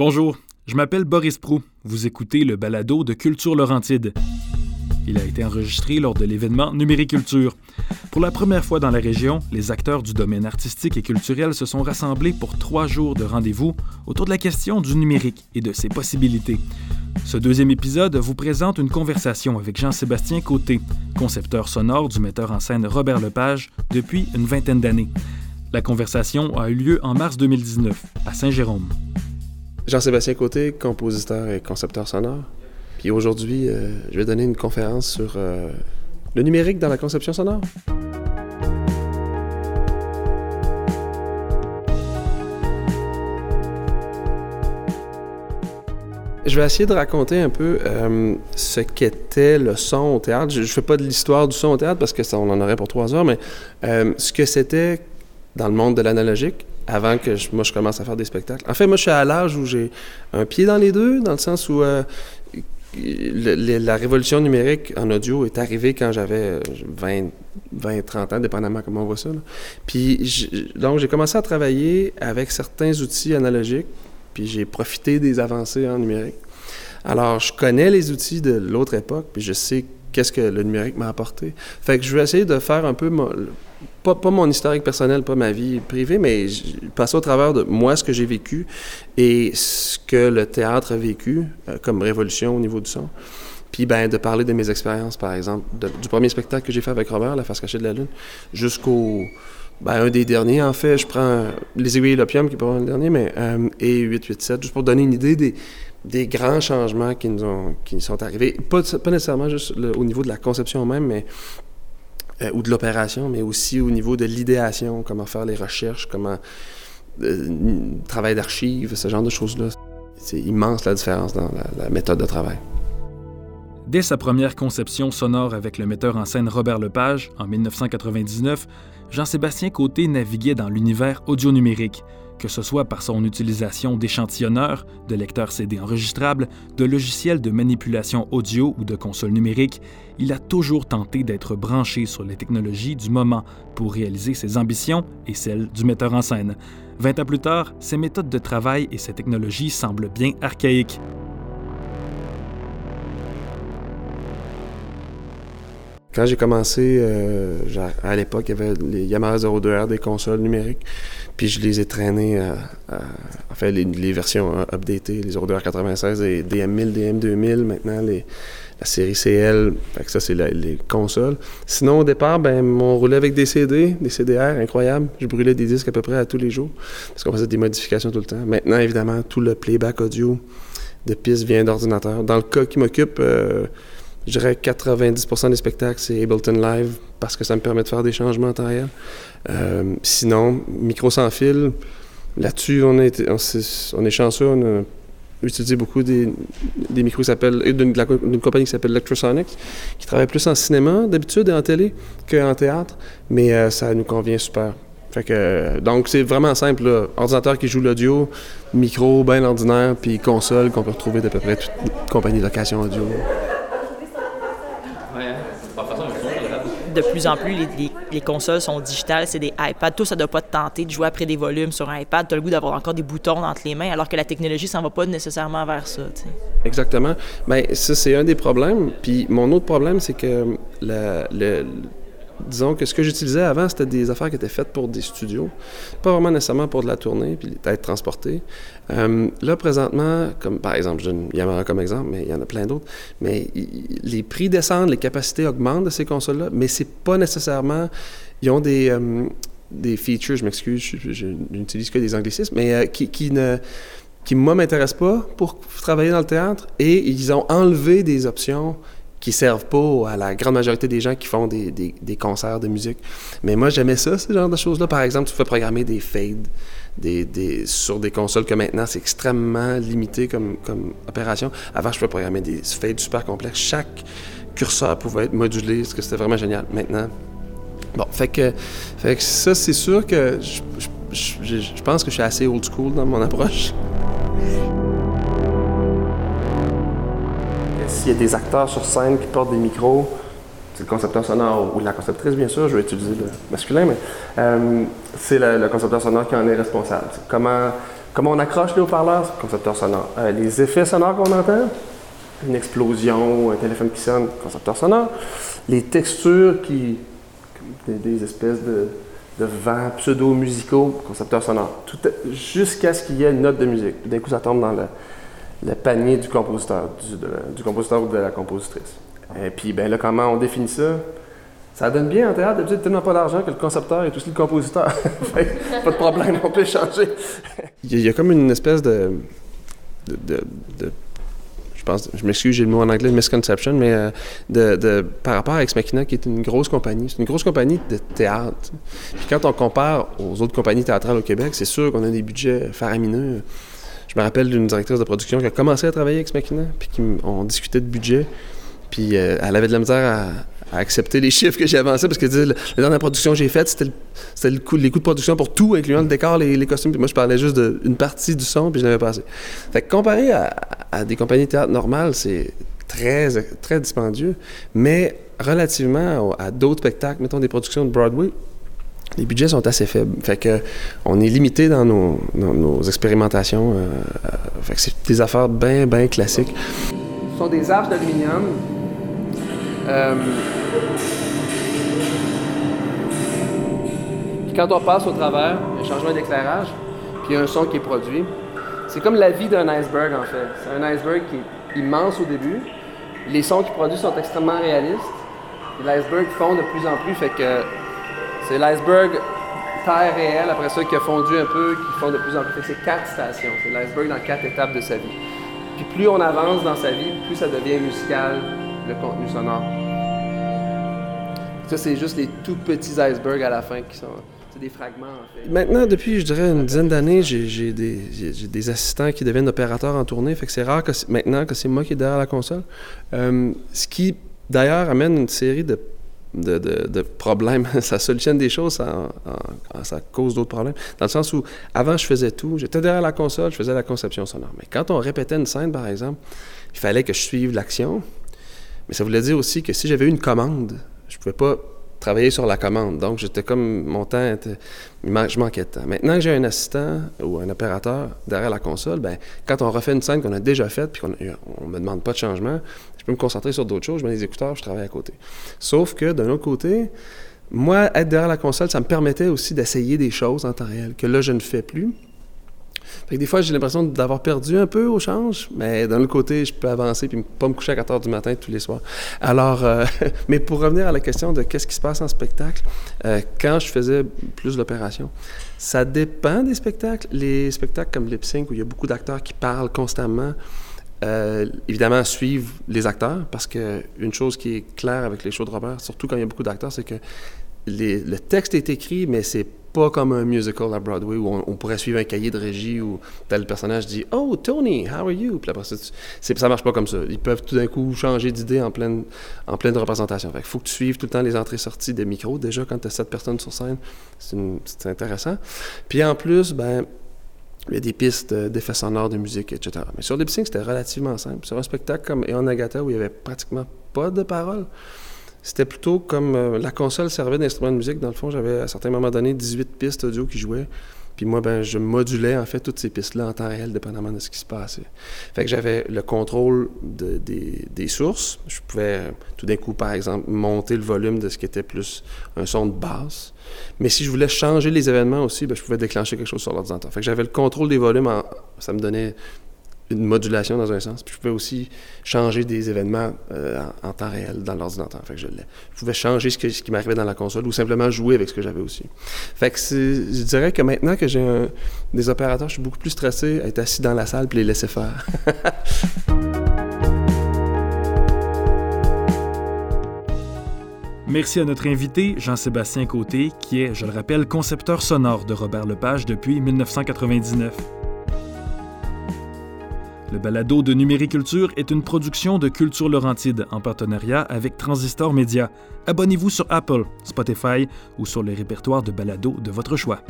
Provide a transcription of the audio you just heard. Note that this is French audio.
Bonjour, je m'appelle Boris Prou. Vous écoutez le balado de Culture Laurentide. Il a été enregistré lors de l'événement Numériculture. Pour la première fois dans la région, les acteurs du domaine artistique et culturel se sont rassemblés pour trois jours de rendez-vous autour de la question du numérique et de ses possibilités. Ce deuxième épisode vous présente une conversation avec Jean-Sébastien Côté, concepteur sonore du metteur en scène Robert Lepage depuis une vingtaine d'années. La conversation a eu lieu en mars 2019 à Saint-Jérôme. Jean-Sébastien Côté, compositeur et concepteur sonore. Puis aujourd'hui, euh, je vais donner une conférence sur euh, le numérique dans la conception sonore. Je vais essayer de raconter un peu euh, ce qu'était le son au théâtre. Je ne fais pas de l'histoire du son au théâtre parce que ça, on en aurait pour trois heures, mais ce que c'était dans le monde de l'analogique avant que je, moi je commence à faire des spectacles. En fait, moi je suis à l'âge où j'ai un pied dans les deux, dans le sens où euh, la révolution numérique en audio est arrivée quand j'avais 20, 20, 30 ans, dépendamment comment on voit ça. Puis donc j'ai commencé à travailler avec certains outils analogiques, puis j'ai profité des avancées en numérique. Alors je connais les outils de l'autre époque, puis je sais qu'est-ce que le numérique m'a apporté. Fait que je vais essayer de faire un peu pas, mon historique personnel, pas ma vie privée, mais passer au travers de moi, ce que j'ai vécu et ce que le théâtre a vécu euh, comme révolution au niveau du son. Puis, ben, de parler de mes expériences, par exemple, du premier spectacle que j'ai fait avec Robert, La face cachée de la Lune, jusqu'au. Ben, un des derniers, en fait, je prends Les aiguilles et l'opium, qui est pas le dernier, mais. Euh, et 887, juste pour donner une idée des, des grands changements qui nous, ont, qui sont arrivés. Pas, nécessairement juste au niveau de la conception même, mais euh, ou de l'opération, mais aussi au niveau de l'idéation, comment faire les recherches, comment euh, travail d'archives, ce genre de choses-là. C'est immense la différence dans la, méthode de travail. Dès sa première conception sonore avec le metteur en scène Robert Lepage en 1999, Jean-Sébastien Côté naviguait dans l'univers audio-numérique que ce soit par son utilisation d'échantillonneurs, de lecteurs CD enregistrables, de logiciels de manipulation audio ou de consoles numériques, il a toujours tenté d'être branché sur les technologies du moment pour réaliser ses ambitions et celles du metteur en scène. Vingt ans plus tard, ses méthodes de travail et ses technologies semblent bien archaïques. Quand j'ai commencé, euh, à l'époque, il y avait les Yamaha 02R des consoles numériques. Puis je les ai traînés, à, enfin, les, versions euh, updatées, les 02R 96 et DM1000, DM2000, maintenant les, la série CL. Fait que ça, c'est les consoles. Sinon, au départ, ben, on roulait avec des CD, des CDR, incroyable. Je brûlais des disques à peu près à tous les jours parce qu'on faisait des modifications tout le temps. Maintenant, évidemment, tout le playback audio de pistes vient d'ordinateur. Dans le cas qui m'occupe, euh, je dirais 90% des spectacles, c'est Ableton Live parce que ça me permet de faire des changements en temps réel. Euh, sinon, micro sans fil, là-dessus, on, est, on, est chanceux. On a utilisé beaucoup des, micros d'une compagnie qui s'appelle Electrosonics, qui travaille plus en cinéma d'habitude et en télé qu'en théâtre, mais euh, ça nous convient super. Fait que, donc, c'est vraiment simple. Ordinateur qui joue l'audio, micro bien ordinaire, puis console qu'on peut retrouver d'à peu près toute compagnie de location audio. De plus en plus, les, consoles sont digitales, c'est des iPads. Tout ça ne doit pas te tenter de jouer après des volumes sur un iPad. Tu as le goût d'avoir encore des boutons entre les mains, alors que la technologie s'en va pas nécessairement vers ça. Exactement. Bien, ça, c'est un des problèmes. Puis mon autre problème, c'est que le, disons que ce que j'utilisais avant, c'était des affaires qui étaient faites pour des studios, pas vraiment nécessairement pour de la tournée, puis être transporté. Euh, là, présentement, comme par exemple, je donne Yamaha comme exemple, mais il y en a plein d'autres, mais les prix descendent, les capacités augmentent de ces consoles-là, mais c'est pas nécessairement... Ils ont des, euh, des features, je m'excuse, je, n'utilise que des anglicismes, mais euh, qui, ne qui, moi, m'intéressent pas pour travailler dans le théâtre, et ils ont enlevé des options qui servent pas à la grande majorité des gens qui font des, des, concerts de musique. Mais moi, j'aimais ça, ce genre de choses-là. Par exemple, tu peux programmer des fades des, des, sur des consoles que maintenant, c'est extrêmement limité comme, comme opération. Avant, je pouvais programmer des fades super complexes. Chaque curseur pouvait être modulé, ce que c'était vraiment génial. Maintenant, bon, fait que, fait que ça, c'est sûr que je, je, je pense que je suis assez old school dans mon approche. S'il y a des acteurs sur scène qui portent des micros, c'est le concepteur sonore ou la conceptrice, bien sûr, je vais utiliser le masculin, mais euh, c'est le, concepteur sonore qui en est responsable. Comment Comment on accroche les haut-parleurs, concepteur sonore. Euh, les effets sonores qu'on entend, une explosion, un téléphone qui sonne, concepteur sonore. Les textures qui, des, espèces de, de vents pseudo-musicaux, concepteur sonore. Jusqu'à ce qu'il y ait une note de musique. D'un coup, ça tombe dans le, panier du compositeur, du, compositeur ou de la compositrice. Et puis, ben là, comment on définit ça? Ça donne bien en théâtre, d'habitude, tellement pas d'argent que le concepteur est aussi le compositeur. pas de problème, on peut changer. il, y a, comme une espèce de, de, je pense, je m'excuse, j'ai le mot en anglais, misconception, mais euh, de, par rapport à Ex Machina, qui est une grosse compagnie. C'est une grosse compagnie de théâtre. Puis quand on compare aux autres compagnies théâtrales au Québec, c'est sûr qu'on a des budgets faramineux. Je me rappelle d'une directrice de production qui a commencé à travailler avec Ex Machina, puis on discutait de budget. Puis euh, elle avait de la misère à, accepter les chiffres que j'ai avancés parce que la, dernière production que j'ai faite, c'était, les coûts de production pour tout, incluant le décor, les, costumes. Puis moi, je parlais juste d'une partie du son, puis je n'avais pas assez. Fait que comparé à, des compagnies de théâtre normales, c'est très, très dispendieux, mais relativement à d'autres spectacles, mettons des productions de Broadway, les budgets sont assez faibles. Fait que on est limité dans nos, expérimentations. Euh, euh, fait que c'est des affaires bien, bien classiques. Ce sont des arches d'aluminium euh, quand on passe au travers, il y a un changement d'éclairage, puis il y a un son qui est produit. C'est comme la vie d'un iceberg en fait. C'est un iceberg qui est immense au début. Les sons qu'il produit sont extrêmement réalistes. l'iceberg fond de plus en plus, fait que c'est l'iceberg terre réelle, après ça, qui a fondu un peu, qui fond de plus en plus. c'est quatre stations. C'est l'iceberg dans quatre étapes de sa vie. Puis plus on avance dans sa vie, plus ça devient musical, le contenu sonore. Ça, c'est juste les tout petits icebergs à la fin qui sont. Des fragments. Maintenant, depuis, je dirais, une dizaine d'années, j'ai des, des, assistants qui deviennent opérateurs en tournée. Fait que c'est rare que maintenant que c'est moi qui est derrière la console. Euh, ce qui, d'ailleurs, amène une série de de, problèmes. ça solutionne des choses, ça, cause d'autres problèmes. Dans le sens où, avant, je faisais tout. J'étais derrière la console, je faisais la conception sonore. Mais quand on répétait une scène, par exemple, il fallait que je suive l'action. Mais ça voulait dire aussi que si j'avais une commande, je pouvais pas travailler sur la commande. Donc, j'étais comme, mon temps était, je manquais de temps. Maintenant que j'ai un assistant ou un opérateur derrière la console, ben, quand on refait une scène qu'on a déjà faite puis qu'on ne me demande pas de changement, je peux me concentrer sur d'autres choses. Je mets les écouteurs, je travaille à côté. Sauf que, d'un autre côté, moi, être derrière la console, ça me permettait aussi d'essayer des choses en temps réel que là, je ne fais plus. Fait que des fois, j'ai l'impression d'avoir perdu un peu au change, mais d'un autre côté, je peux avancer puis pas me coucher à 4 heures du matin tous les soirs. Alors, euh, mais pour revenir à la question de qu'est-ce qui se passe en spectacle, euh, quand je faisais plus l'opération, ça dépend des spectacles. Les spectacles comme Lip Sync, où il y a beaucoup d'acteurs qui parlent constamment, euh, évidemment, suivent les acteurs, parce qu'une chose qui est claire avec les shows de Robert, surtout quand il y a beaucoup d'acteurs, c'est que le texte est écrit, mais c'est pas comme un musical à Broadway où on, pourrait suivre un cahier de régie où tel personnage dit Oh, Tony, how are you? Puis après, ça, ça marche pas comme ça. Ils peuvent tout d'un coup changer d'idée en pleine, en pleine représentation. il faut que tu suives tout le temps les entrées-sorties des micros. Déjà, quand tu as sept personnes sur scène, c'est intéressant. Puis en plus, ben, il y a des pistes d'effets sonores, de musique, etc. Mais sur Lip Sync, c'était relativement simple. Sur un spectacle comme Eon Nagata où il y avait pratiquement pas de paroles, c'était plutôt comme euh, la console servait d'instrument de musique. Dans le fond, j'avais à certains moments donné 18 pistes audio qui jouaient. Puis moi, ben, je modulais en fait toutes ces pistes-là en temps réel, dépendamment de ce qui se passait. Fait que j'avais le contrôle des, sources. Je pouvais tout d'un coup, par exemple, monter le volume de ce qui était plus un son de basse. Mais si je voulais changer les événements aussi, ben, je pouvais déclencher quelque chose sur l'ordinateur. Fait que j'avais le contrôle des volumes. ça me donnait une modulation dans un sens. Puis je pouvais aussi changer des événements euh, en, temps réel dans l'ordinateur. Fait je, pouvais changer ce, qui m'arrivait dans la console ou simplement jouer avec ce que j'avais aussi. Je dirais que maintenant que j'ai des opérateurs, je suis beaucoup plus stressé à être assis dans la salle puis les laisser faire. Merci à notre invité, Jean-Sébastien Côté, qui est, je le rappelle, concepteur sonore de Robert Lepage depuis 1999. Le balado de Numériculture est une production de Culture Laurentide en partenariat avec Transistor Média. Abonnez-vous sur Apple, Spotify ou sur les répertoires de balado de votre choix.